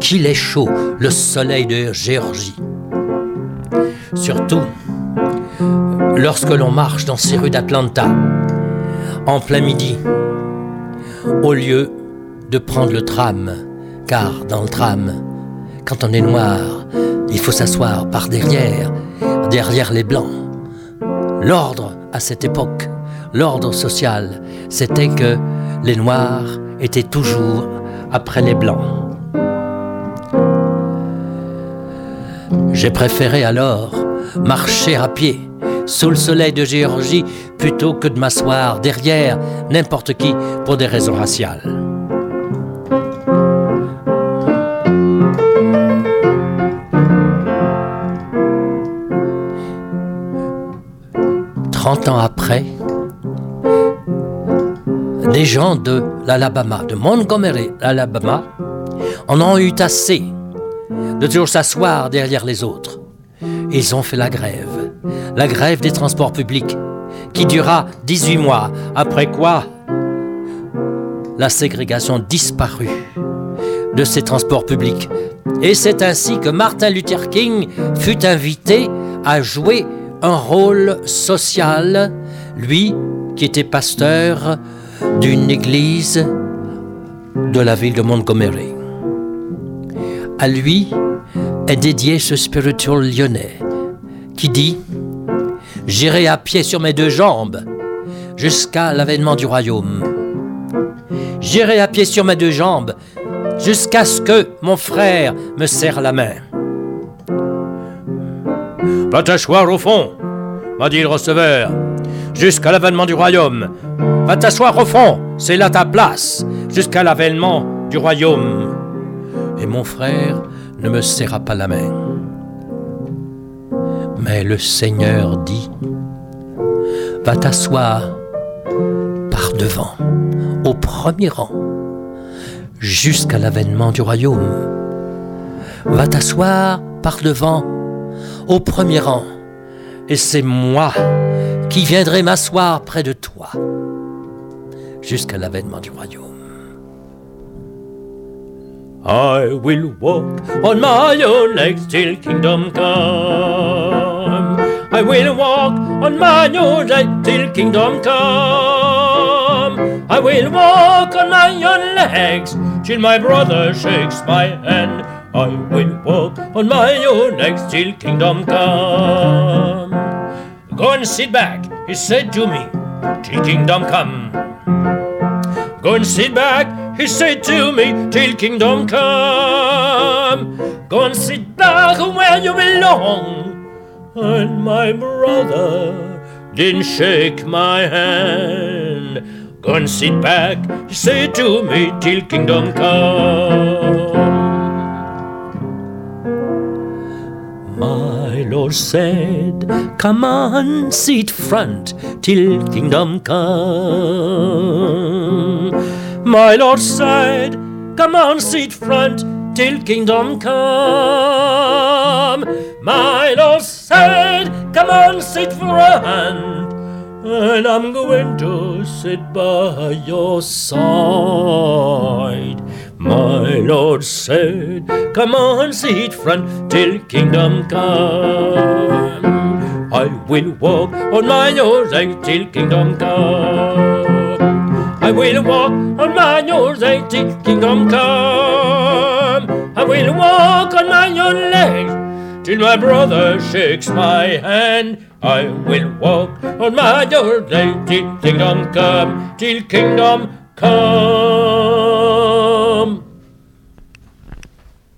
Qu'il est chaud, le soleil de Géorgie. Surtout lorsque l'on marche dans ces rues d'Atlanta, en plein midi, au lieu de prendre le tram, car dans le tram, quand on est noir, il faut s'asseoir par derrière, derrière les blancs. L'ordre à cette époque, l'ordre social, c'était que les noirs étaient toujours après les blancs. J'ai préféré alors marcher à pied sous le soleil de Géorgie plutôt que de m'asseoir derrière n'importe qui pour des raisons raciales. Trente ans après, des gens de l'Alabama, de Montgomery, Alabama, en ont eu assez de toujours s'asseoir derrière les autres. Ils ont fait la grève, la grève des transports publics, qui dura 18 mois, après quoi la ségrégation disparut de ces transports publics. Et c'est ainsi que Martin Luther King fut invité à jouer un rôle social, lui qui était pasteur d'une église de la ville de Montgomery. À lui est dédié ce spiritual lyonnais qui dit J'irai à pied sur mes deux jambes jusqu'à l'avènement du royaume. J'irai à pied sur mes deux jambes jusqu'à ce que mon frère me serre la main. Va au fond, m'a dit le receveur, jusqu'à l'avènement du royaume. Va t'asseoir au fond, c'est là ta place, jusqu'à l'avènement du royaume. Et mon frère ne me serra pas la main. Mais le Seigneur dit, va t'asseoir par devant, au premier rang, jusqu'à l'avènement du royaume. Va t'asseoir par devant, au premier rang, et c'est moi qui viendrai m'asseoir près de toi, jusqu'à l'avènement du royaume. I will walk on my own legs till kingdom come. I will walk on my own legs till kingdom come. I will walk on my own legs till my brother shakes my hand. I will walk on my own legs till kingdom come. Go and sit back, he said to me, till kingdom come. Go and sit back, he said to me, till kingdom come. Go and sit back where you belong. And my brother didn't shake my hand. Go and sit back, he said to me, till kingdom come. My Lord said, Come on, sit front till kingdom come. My Lord said, Come on, sit front till kingdom come. My Lord said, Come on, sit front. And I'm going to sit by your side. Lord said, Come on, sit front till kingdom come. I will walk on my own legs till kingdom come. I will walk on my own legs till kingdom come. I will walk on my own legs till my brother shakes my hand. I will walk on my own legs till kingdom come, till kingdom come.